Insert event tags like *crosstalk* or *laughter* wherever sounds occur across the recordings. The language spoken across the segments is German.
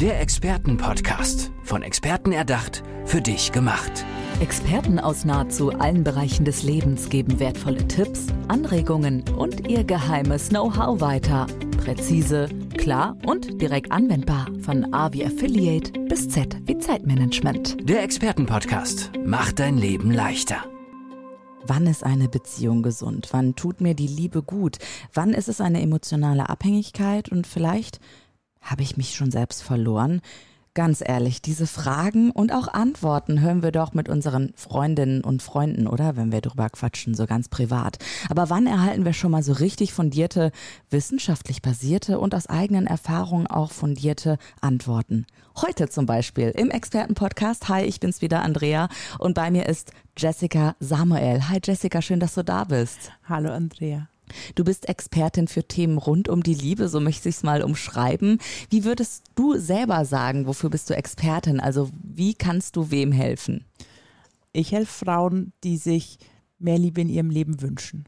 Der Expertenpodcast. Von Experten erdacht, für dich gemacht. Experten aus nahezu allen Bereichen des Lebens geben wertvolle Tipps, Anregungen und ihr geheimes Know-how weiter. Präzise, klar und direkt anwendbar. Von A wie Affiliate bis Z wie Zeitmanagement. Der Expertenpodcast macht dein Leben leichter. Wann ist eine Beziehung gesund? Wann tut mir die Liebe gut? Wann ist es eine emotionale Abhängigkeit? Und vielleicht habe ich mich schon selbst verloren? Ganz ehrlich, diese Fragen und auch Antworten hören wir doch mit unseren Freundinnen und Freunden, oder? Wenn wir drüber quatschen, so ganz privat. Aber wann erhalten wir schon mal so richtig fundierte, wissenschaftlich basierte und aus eigenen Erfahrungen auch fundierte Antworten? Heute zum Beispiel im Expertenpodcast. Hi, ich bin's wieder, Andrea. Und bei mir ist Jessica Samuel. Hi Jessica, schön, dass du da bist. Hallo Andrea. Du bist Expertin für Themen rund um die Liebe, so möchte ich es mal umschreiben. Wie würdest du selber sagen, wofür bist du Expertin? Also wie kannst du wem helfen? Ich helfe Frauen, die sich mehr Liebe in ihrem Leben wünschen.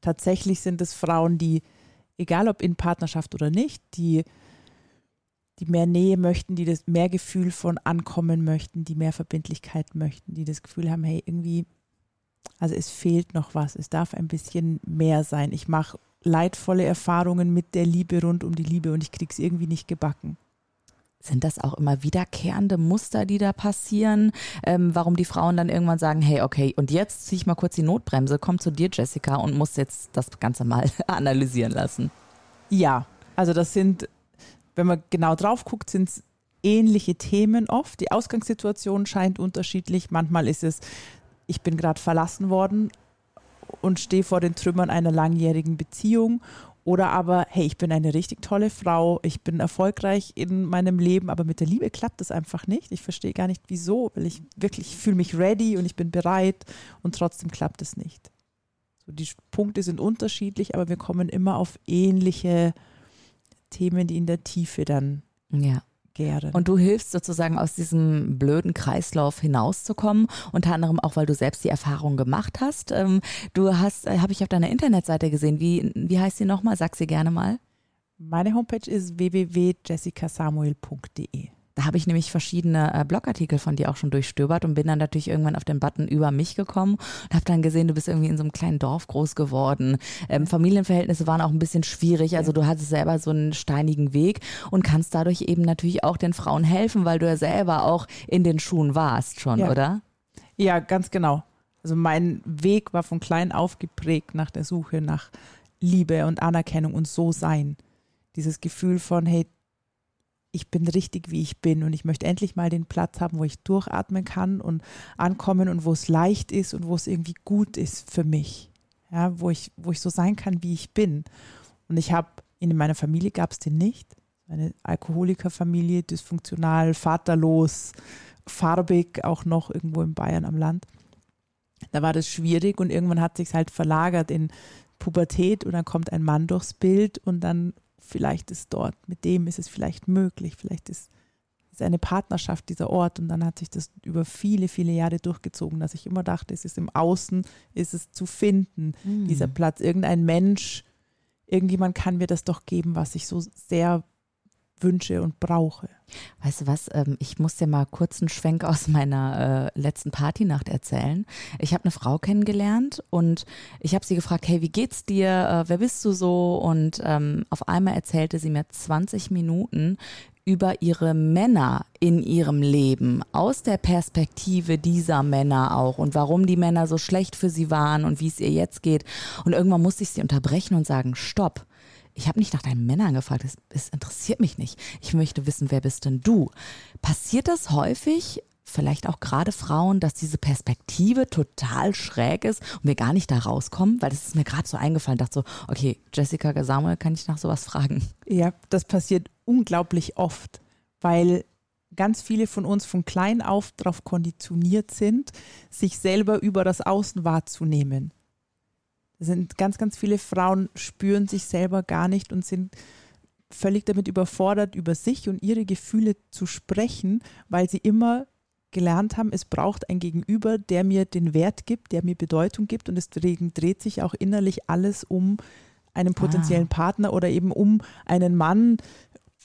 Tatsächlich sind es Frauen, die, egal ob in Partnerschaft oder nicht, die, die mehr Nähe möchten, die das mehr Gefühl von Ankommen möchten, die mehr Verbindlichkeit möchten, die das Gefühl haben, hey, irgendwie also es fehlt noch was. Es darf ein bisschen mehr sein. Ich mache leidvolle Erfahrungen mit der Liebe rund um die Liebe und ich kriege es irgendwie nicht gebacken. Sind das auch immer wiederkehrende Muster, die da passieren? Ähm, warum die Frauen dann irgendwann sagen, hey, okay, und jetzt ziehe ich mal kurz die Notbremse, komm zu dir, Jessica, und muss jetzt das Ganze mal *laughs* analysieren lassen? Ja, also das sind, wenn man genau drauf guckt, sind es ähnliche Themen oft. Die Ausgangssituation scheint unterschiedlich. Manchmal ist es ich bin gerade verlassen worden und stehe vor den Trümmern einer langjährigen Beziehung. Oder aber, hey, ich bin eine richtig tolle Frau, ich bin erfolgreich in meinem Leben, aber mit der Liebe klappt es einfach nicht. Ich verstehe gar nicht, wieso, weil ich wirklich fühle mich ready und ich bin bereit und trotzdem klappt es nicht. So, die Punkte sind unterschiedlich, aber wir kommen immer auf ähnliche Themen, die in der Tiefe dann ja gären. Und du hilfst sozusagen aus diesem blöden Kreislauf hinauszukommen, unter anderem auch, weil du selbst die Erfahrung gemacht hast. Ähm, du hast, äh, habe ich auf deiner Internetseite gesehen, wie, wie heißt sie nochmal? Sag sie gerne mal. Meine Homepage ist www.jessicasamuel.de. Da habe ich nämlich verschiedene äh, Blogartikel von dir auch schon durchstöbert und bin dann natürlich irgendwann auf den Button über mich gekommen und habe dann gesehen, du bist irgendwie in so einem kleinen Dorf groß geworden. Ähm, Familienverhältnisse waren auch ein bisschen schwierig, also du hattest selber so einen steinigen Weg und kannst dadurch eben natürlich auch den Frauen helfen, weil du ja selber auch in den Schuhen warst schon, ja. oder? Ja, ganz genau. Also mein Weg war von klein auf geprägt nach der Suche nach Liebe und Anerkennung und so sein. Dieses Gefühl von, hey, ich bin richtig, wie ich bin und ich möchte endlich mal den Platz haben, wo ich durchatmen kann und ankommen und wo es leicht ist und wo es irgendwie gut ist für mich. Ja, wo ich, wo ich so sein kann, wie ich bin. Und ich habe, in meiner Familie gab es den nicht. Eine Alkoholikerfamilie, dysfunktional, vaterlos, farbig, auch noch irgendwo in Bayern am Land. Da war das schwierig und irgendwann hat sich halt verlagert in Pubertät und dann kommt ein Mann durchs Bild und dann vielleicht ist dort, mit dem ist es vielleicht möglich, vielleicht ist, ist eine Partnerschaft dieser Ort und dann hat sich das über viele, viele Jahre durchgezogen, dass ich immer dachte, es ist im Außen, ist es zu finden, mhm. dieser Platz, irgendein Mensch, irgendjemand kann mir das doch geben, was ich so sehr wünsche und brauche. Weißt du was, ähm, ich muss dir mal kurz einen Schwenk aus meiner äh, letzten Partynacht erzählen. Ich habe eine Frau kennengelernt und ich habe sie gefragt, hey, wie geht's dir? Äh, wer bist du so? Und ähm, auf einmal erzählte sie mir 20 Minuten über ihre Männer in ihrem Leben, aus der Perspektive dieser Männer auch und warum die Männer so schlecht für sie waren und wie es ihr jetzt geht. Und irgendwann musste ich sie unterbrechen und sagen, stopp ich habe nicht nach deinen Männern gefragt, es, es interessiert mich nicht. Ich möchte wissen, wer bist denn du? Passiert das häufig, vielleicht auch gerade Frauen, dass diese Perspektive total schräg ist und wir gar nicht da rauskommen? Weil das ist mir gerade so eingefallen, dachte so, okay, Jessica Samuel, kann ich nach sowas fragen? Ja, das passiert unglaublich oft, weil ganz viele von uns von klein auf darauf konditioniert sind, sich selber über das Außen wahrzunehmen sind ganz, ganz viele Frauen spüren sich selber gar nicht und sind völlig damit überfordert, über sich und ihre Gefühle zu sprechen, weil sie immer gelernt haben, es braucht ein Gegenüber, der mir den Wert gibt, der mir Bedeutung gibt und deswegen dreht sich auch innerlich alles um einen potenziellen ah. Partner oder eben um einen Mann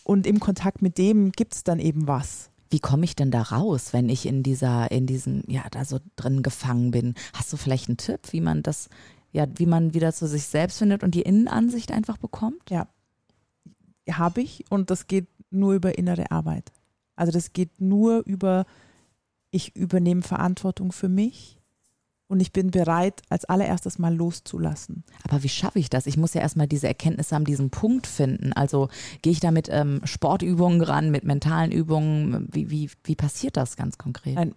und im Kontakt mit dem gibt es dann eben was. Wie komme ich denn da raus, wenn ich in dieser, in diesem, ja, da so drin gefangen bin? Hast du vielleicht einen Tipp, wie man das, ja, wie man wieder zu sich selbst findet und die Innenansicht einfach bekommt? Ja, habe ich und das geht nur über innere Arbeit. Also das geht nur über, ich übernehme Verantwortung für mich und ich bin bereit, als allererstes mal loszulassen. Aber wie schaffe ich das? Ich muss ja erstmal diese Erkenntnisse an diesem Punkt finden. Also gehe ich da mit ähm, Sportübungen ran, mit mentalen Übungen? Wie, wie, wie passiert das ganz konkret? Nein,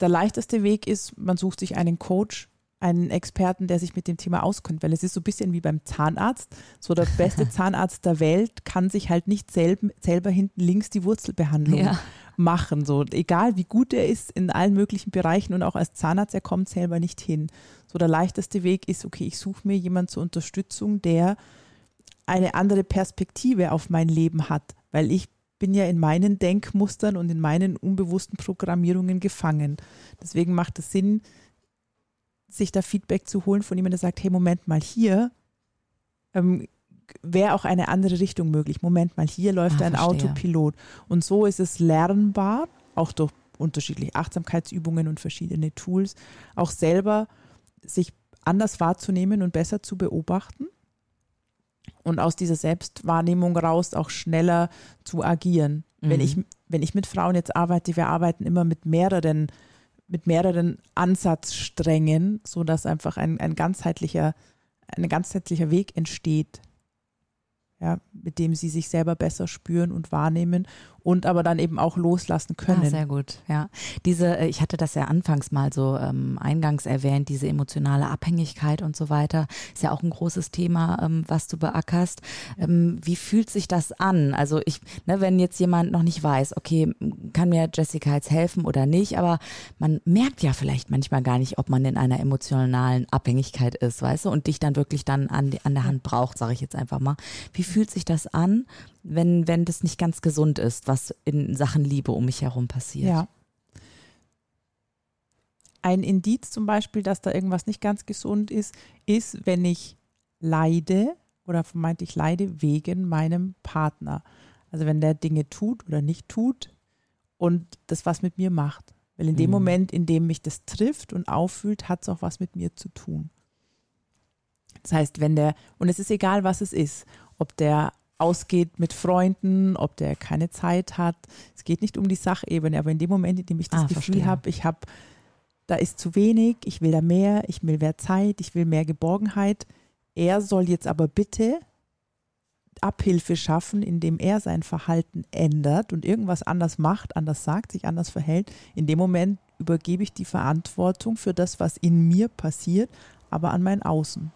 der leichteste Weg ist, man sucht sich einen Coach, einen Experten, der sich mit dem Thema auskennt, weil es ist so ein bisschen wie beim Zahnarzt. So der beste *laughs* Zahnarzt der Welt kann sich halt nicht selb, selber hinten links die Wurzelbehandlung ja. machen. So egal wie gut er ist in allen möglichen Bereichen und auch als Zahnarzt, er kommt selber nicht hin. So der leichteste Weg ist, okay, ich suche mir jemanden zur Unterstützung, der eine andere Perspektive auf mein Leben hat, weil ich bin ja in meinen Denkmustern und in meinen unbewussten Programmierungen gefangen. Deswegen macht es Sinn, sich da Feedback zu holen von jemandem, der sagt, hey, Moment mal, hier ähm, wäre auch eine andere Richtung möglich. Moment mal, hier läuft ah, ein verstehe. Autopilot. Und so ist es lernbar, auch durch unterschiedliche Achtsamkeitsübungen und verschiedene Tools, auch selber sich anders wahrzunehmen und besser zu beobachten und aus dieser Selbstwahrnehmung raus auch schneller zu agieren. Mhm. Wenn, ich, wenn ich mit Frauen jetzt arbeite, wir arbeiten immer mit mehreren mit mehreren Ansatzsträngen, sodass einfach ein, ein ganzheitlicher, ein ganzheitlicher Weg entsteht ja, mit dem sie sich selber besser spüren und wahrnehmen und aber dann eben auch loslassen können. Ah, sehr gut, ja. Diese, äh, ich hatte das ja anfangs mal so ähm, eingangs erwähnt, diese emotionale Abhängigkeit und so weiter, ist ja auch ein großes Thema, ähm, was du beackerst. Ähm, wie fühlt sich das an? Also ich, ne, wenn jetzt jemand noch nicht weiß, okay, kann mir Jessica jetzt helfen oder nicht, aber man merkt ja vielleicht manchmal gar nicht, ob man in einer emotionalen Abhängigkeit ist, weißt du, und dich dann wirklich dann an, an der Hand braucht, sage ich jetzt einfach mal. Wie fühlt sich das an, wenn, wenn das nicht ganz gesund ist, was in Sachen Liebe um mich herum passiert? Ja. Ein Indiz zum Beispiel, dass da irgendwas nicht ganz gesund ist, ist, wenn ich leide oder vermeintlich leide wegen meinem Partner. Also wenn der Dinge tut oder nicht tut und das was mit mir macht. Weil in dem mhm. Moment, in dem mich das trifft und auffühlt, hat es auch was mit mir zu tun. Das heißt, wenn der, und es ist egal, was es ist, ob der ausgeht mit Freunden, ob der keine Zeit hat. Es geht nicht um die Sachebene, aber in dem Moment, in dem ich das ah, Gefühl habe, ich habe, da ist zu wenig, ich will da mehr, ich will mehr Zeit, ich will mehr Geborgenheit. Er soll jetzt aber bitte Abhilfe schaffen, indem er sein Verhalten ändert und irgendwas anders macht, anders sagt, sich anders verhält. In dem Moment übergebe ich die Verantwortung für das, was in mir passiert, aber an mein Außen.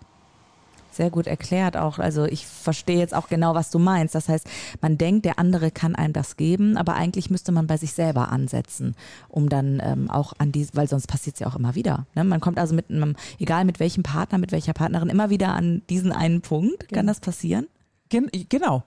Sehr gut erklärt auch. Also ich verstehe jetzt auch genau, was du meinst. Das heißt, man denkt, der andere kann einem das geben, aber eigentlich müsste man bei sich selber ansetzen, um dann ähm, auch an die, weil sonst passiert es ja auch immer wieder. Ne? Man kommt also mit einem, egal mit welchem Partner, mit welcher Partnerin, immer wieder an diesen einen Punkt. Kann das passieren? Gen genau.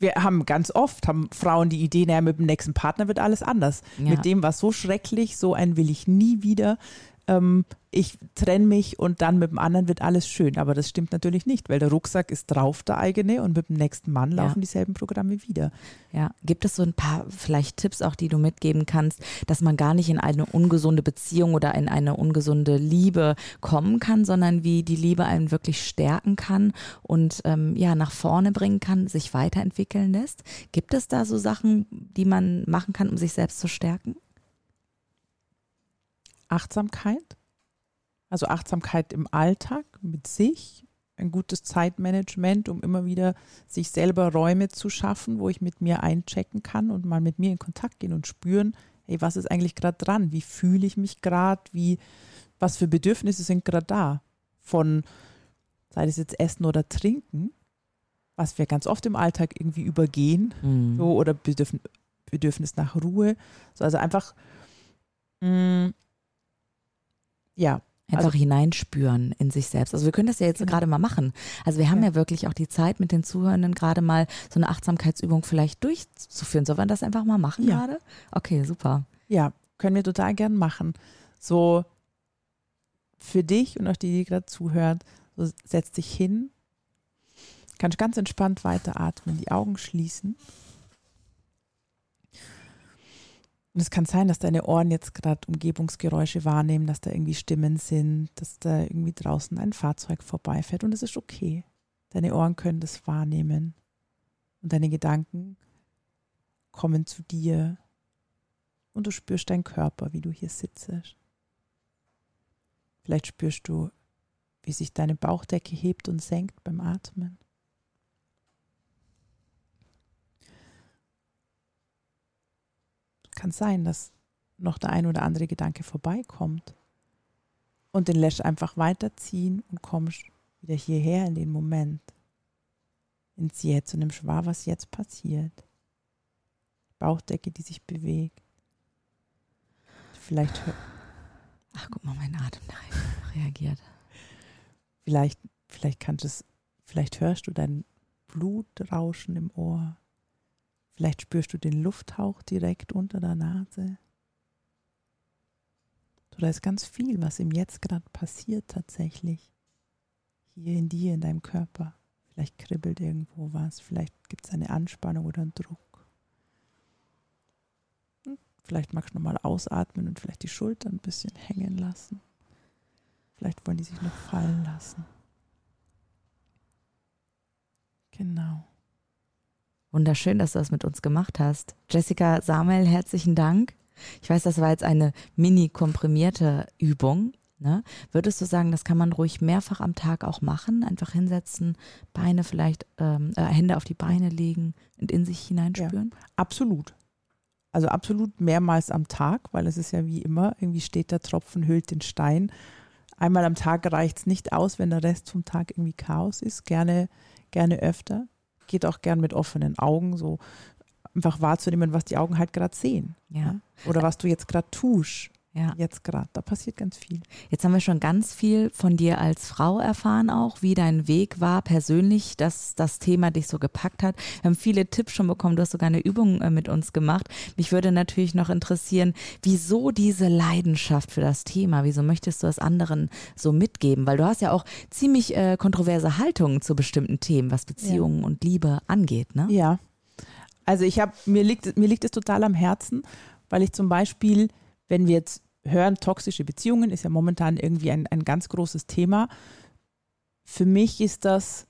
Wir haben ganz oft, haben Frauen die Idee, naja, mit dem nächsten Partner wird alles anders. Ja. Mit dem war so schrecklich, so einen will ich nie wieder ähm, ich trenne mich und dann mit dem anderen wird alles schön. Aber das stimmt natürlich nicht, weil der Rucksack ist drauf, der eigene, und mit dem nächsten Mann laufen ja. dieselben Programme wieder. Ja, gibt es so ein paar vielleicht Tipps auch, die du mitgeben kannst, dass man gar nicht in eine ungesunde Beziehung oder in eine ungesunde Liebe kommen kann, sondern wie die Liebe einen wirklich stärken kann und ähm, ja nach vorne bringen kann, sich weiterentwickeln lässt? Gibt es da so Sachen, die man machen kann, um sich selbst zu stärken? Achtsamkeit, also Achtsamkeit im Alltag mit sich, ein gutes Zeitmanagement, um immer wieder sich selber Räume zu schaffen, wo ich mit mir einchecken kann und mal mit mir in Kontakt gehen und spüren, hey, was ist eigentlich gerade dran? Wie fühle ich mich gerade? Wie, was für Bedürfnisse sind gerade da? Von, sei es jetzt Essen oder Trinken, was wir ganz oft im Alltag irgendwie übergehen, mhm. so, oder Bedürfnis, Bedürfnis nach Ruhe. So, also einfach mh, mm, ja. Einfach also, hineinspüren in sich selbst. Also wir können das ja jetzt genau. gerade mal machen. Also wir haben ja. ja. wirklich auch die Zeit mit den Zuhörenden gerade mal so eine Achtsamkeitsübung vielleicht durchzuführen. Sollen wir das einfach mal machen ja. gerade? Okay, super. Ja, können wir total gern machen. So für dich und auch die, die gerade zuhört, so setz dich hin, kannst ganz entspannt weiteratmen, die Augen schließen Und es kann sein, dass deine Ohren jetzt gerade Umgebungsgeräusche wahrnehmen, dass da irgendwie Stimmen sind, dass da irgendwie draußen ein Fahrzeug vorbeifährt und es ist okay. Deine Ohren können das wahrnehmen und deine Gedanken kommen zu dir und du spürst deinen Körper, wie du hier sitzt. Vielleicht spürst du, wie sich deine Bauchdecke hebt und senkt beim Atmen. Kann sein, dass noch der ein oder andere Gedanke vorbeikommt und den lässt einfach weiterziehen und kommst wieder hierher in den Moment, ins Jetzt und nimmst wahr, was jetzt passiert. Bauchdecke, die sich bewegt. Vielleicht. Ach, guck mal, mein Atem reagiert. Vielleicht, vielleicht kannst es, vielleicht hörst du dein Blutrauschen im Ohr. Vielleicht spürst du den Lufthauch direkt unter der Nase. So, da ist ganz viel, was im Jetzt gerade passiert tatsächlich. Hier in dir, in deinem Körper. Vielleicht kribbelt irgendwo was, vielleicht gibt es eine Anspannung oder einen Druck. Vielleicht magst du nochmal ausatmen und vielleicht die Schultern ein bisschen hängen lassen. Vielleicht wollen die sich noch fallen lassen. Genau. Wunderschön, dass du das mit uns gemacht hast. Jessica Samuel, herzlichen Dank. Ich weiß, das war jetzt eine mini komprimierte Übung. Ne? Würdest du sagen, das kann man ruhig mehrfach am Tag auch machen? Einfach hinsetzen, Beine vielleicht, ähm, äh, Hände auf die Beine legen und in sich hineinspüren? Ja, absolut. Also absolut mehrmals am Tag, weil es ist ja wie immer, irgendwie steht der Tropfen, hüllt den Stein. Einmal am Tag reicht es nicht aus, wenn der Rest vom Tag irgendwie Chaos ist. Gerne, gerne öfter. Geht auch gern mit offenen Augen, so einfach wahrzunehmen, was die Augen halt gerade sehen. Ja. Oder was du jetzt gerade tust. Ja. Jetzt gerade. Da passiert ganz viel. Jetzt haben wir schon ganz viel von dir als Frau erfahren, auch wie dein Weg war persönlich, dass das Thema dich so gepackt hat. Wir haben viele Tipps schon bekommen. Du hast sogar eine Übung äh, mit uns gemacht. Mich würde natürlich noch interessieren, wieso diese Leidenschaft für das Thema? Wieso möchtest du es anderen so mitgeben? Weil du hast ja auch ziemlich äh, kontroverse Haltungen zu bestimmten Themen, was Beziehungen ja. und Liebe angeht, ne? Ja. Also ich habe, mir liegt, mir liegt es total am Herzen, weil ich zum Beispiel, wenn wir jetzt hören, toxische Beziehungen ist ja momentan irgendwie ein, ein ganz großes Thema. Für mich ist das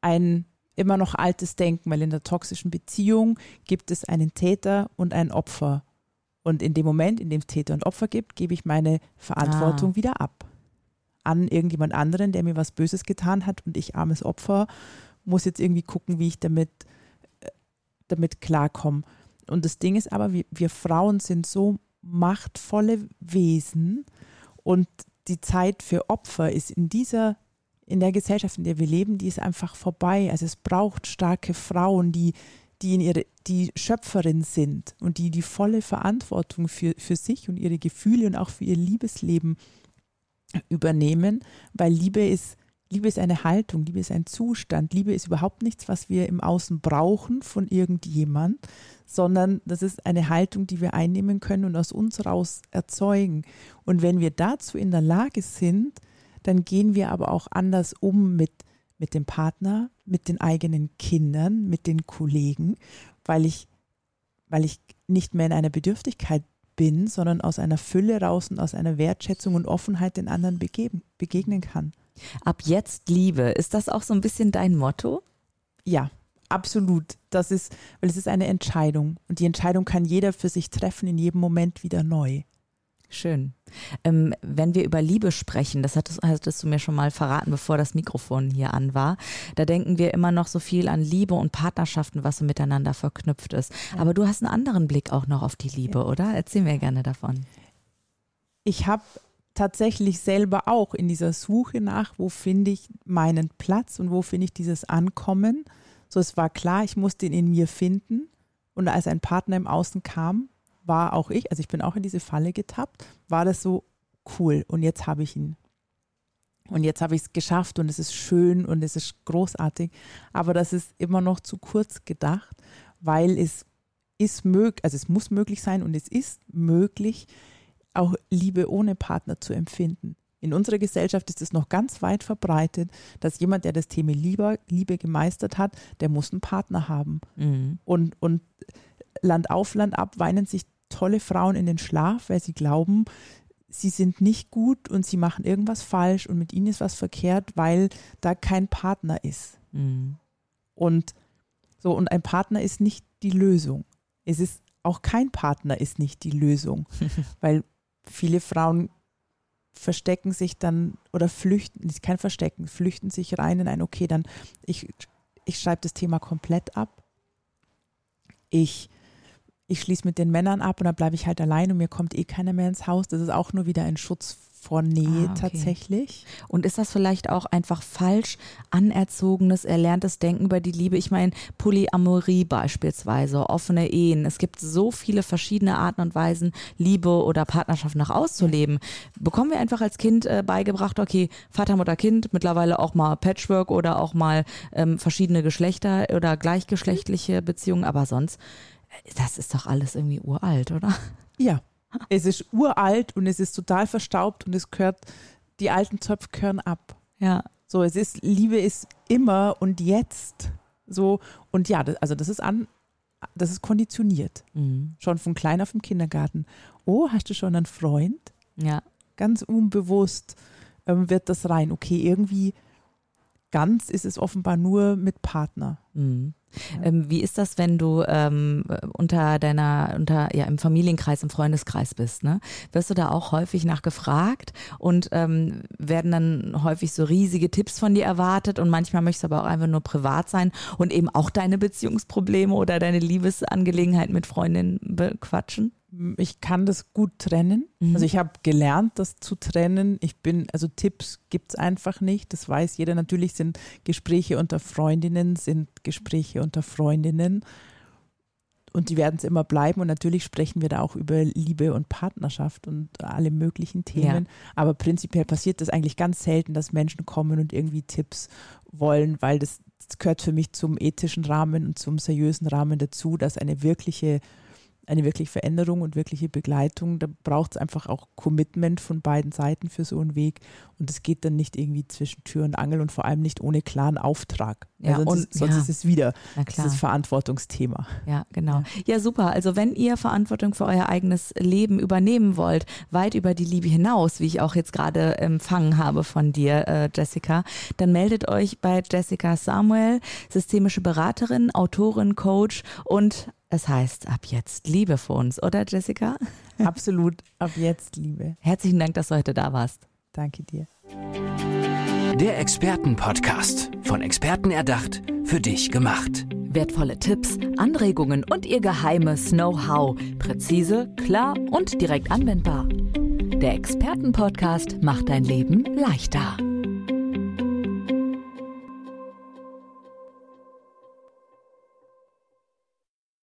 ein immer noch altes Denken, weil in der toxischen Beziehung gibt es einen Täter und ein Opfer. Und in dem Moment, in dem es Täter und Opfer gibt, gebe ich meine Verantwortung ah. wieder ab. An irgendjemand anderen, der mir was Böses getan hat und ich, armes Opfer, muss jetzt irgendwie gucken, wie ich damit, äh, damit klarkomme. Und das Ding ist aber, wir, wir Frauen sind so machtvolle Wesen und die Zeit für Opfer ist in dieser, in der Gesellschaft, in der wir leben, die ist einfach vorbei. Also es braucht starke Frauen, die, die in ihre, die Schöpferin sind und die die volle Verantwortung für, für sich und ihre Gefühle und auch für ihr Liebesleben übernehmen, weil Liebe ist Liebe ist eine Haltung, Liebe ist ein Zustand, Liebe ist überhaupt nichts, was wir im Außen brauchen von irgendjemand, sondern das ist eine Haltung, die wir einnehmen können und aus uns raus erzeugen. Und wenn wir dazu in der Lage sind, dann gehen wir aber auch anders um mit, mit dem Partner, mit den eigenen Kindern, mit den Kollegen, weil ich, weil ich nicht mehr in einer Bedürftigkeit bin, sondern aus einer Fülle raus und aus einer Wertschätzung und Offenheit den anderen begeben, begegnen kann. Ab jetzt Liebe. Ist das auch so ein bisschen dein Motto? Ja, absolut. Das ist, weil es ist eine Entscheidung. Und die Entscheidung kann jeder für sich treffen, in jedem Moment wieder neu. Schön. Ähm, wenn wir über Liebe sprechen, das hattest, hattest, du mir schon mal verraten, bevor das Mikrofon hier an war, da denken wir immer noch so viel an Liebe und Partnerschaften, was so miteinander verknüpft ist. Ja. Aber du hast einen anderen Blick auch noch auf die Liebe, ja. oder? Erzähl mir gerne davon. Ich habe tatsächlich selber auch in dieser Suche nach, wo finde ich meinen Platz und wo finde ich dieses Ankommen. So, es war klar, ich musste ihn in mir finden. Und als ein Partner im Außen kam, war auch ich, also ich bin auch in diese Falle getappt, war das so cool. Und jetzt habe ich ihn. Und jetzt habe ich es geschafft und es ist schön und es ist großartig. Aber das ist immer noch zu kurz gedacht, weil es ist möglich, also es muss möglich sein und es ist möglich, auch Liebe ohne Partner zu empfinden. In unserer Gesellschaft ist es noch ganz weit verbreitet, dass jemand, der das Thema Liebe, Liebe gemeistert hat, der muss einen Partner haben. Mhm. Und, und Land auf, Land ab weinen sich tolle Frauen in den Schlaf, weil sie glauben, sie sind nicht gut und sie machen irgendwas falsch und mit ihnen ist was verkehrt, weil da kein Partner ist. Mhm. Und so, und ein Partner ist nicht die Lösung. Es ist auch kein Partner ist nicht die Lösung, *laughs* weil viele Frauen verstecken sich dann oder flüchten, ist kein Verstecken, flüchten sich rein in ein, okay, dann ich, ich schreibe das Thema komplett ab. Ich, ich schließe mit den Männern ab und dann bleibe ich halt allein und mir kommt eh keiner mehr ins Haus. Das ist auch nur wieder ein Schutz vor Nähe Ah, okay. tatsächlich. Und ist das vielleicht auch einfach falsch anerzogenes, erlerntes Denken über die Liebe? Ich meine, Polyamorie beispielsweise, offene Ehen. Es gibt so viele verschiedene Arten und Weisen, Liebe oder Partnerschaft nach auszuleben. Bekommen wir einfach als Kind äh, beigebracht, okay, Vater, Mutter, Kind, mittlerweile auch mal Patchwork oder auch mal ähm, verschiedene Geschlechter oder gleichgeschlechtliche Beziehungen, aber sonst, äh, das ist doch alles irgendwie uralt, oder? Ja, es ist uralt und es ist total verstaubt und es gehört, die alten Zöpfe gehören ab. Ja. So, es ist, Liebe ist immer und jetzt. So, und ja, das, also das ist an, das ist konditioniert. Mhm. Schon von klein auf im Kindergarten. Oh, hast du schon einen Freund? Ja. Ganz unbewusst ähm, wird das rein. Okay, irgendwie ganz ist es offenbar nur mit Partner. Mhm. Ähm, wie ist das, wenn du ähm, unter deiner, unter, ja, im Familienkreis, im Freundeskreis bist, ne? Wirst du da auch häufig nachgefragt und ähm, werden dann häufig so riesige Tipps von dir erwartet und manchmal möchtest du aber auch einfach nur privat sein und eben auch deine Beziehungsprobleme oder deine Liebesangelegenheit mit Freundinnen bequatschen? Ich kann das gut trennen. Mhm. Also ich habe gelernt, das zu trennen. Ich bin, also Tipps gibt es einfach nicht. Das weiß jeder. Natürlich sind Gespräche unter Freundinnen, sind Gespräche unter Freundinnen. Und die werden es immer bleiben. Und natürlich sprechen wir da auch über Liebe und Partnerschaft und alle möglichen Themen. Aber prinzipiell passiert das eigentlich ganz selten, dass Menschen kommen und irgendwie Tipps wollen, weil das, das gehört für mich zum ethischen Rahmen und zum seriösen Rahmen dazu, dass eine wirkliche eine wirkliche Veränderung und wirkliche Begleitung, da braucht es einfach auch Commitment von beiden Seiten für so einen Weg. Und es geht dann nicht irgendwie zwischen Tür und Angel und vor allem nicht ohne klaren Auftrag. Ja, sonst und- ist, sonst ja. ist es wieder dieses Verantwortungsthema. Ja, genau. Ja, super. Also wenn ihr Verantwortung für euer eigenes Leben übernehmen wollt, weit über die Liebe hinaus, wie ich auch jetzt gerade empfangen habe von dir, äh, Jessica, dann meldet euch bei Jessica Samuel, systemische Beraterin, Autorin, Coach und es heißt ab jetzt Liebe für uns, oder Jessica? *laughs* Absolut ab jetzt, Liebe. Herzlichen Dank, dass du heute da warst. Danke dir. Der Expertenpodcast. Von Experten erdacht, für dich gemacht. Wertvolle Tipps, Anregungen und ihr geheimes Know-how. Präzise, klar und direkt anwendbar. Der Expertenpodcast macht dein Leben leichter.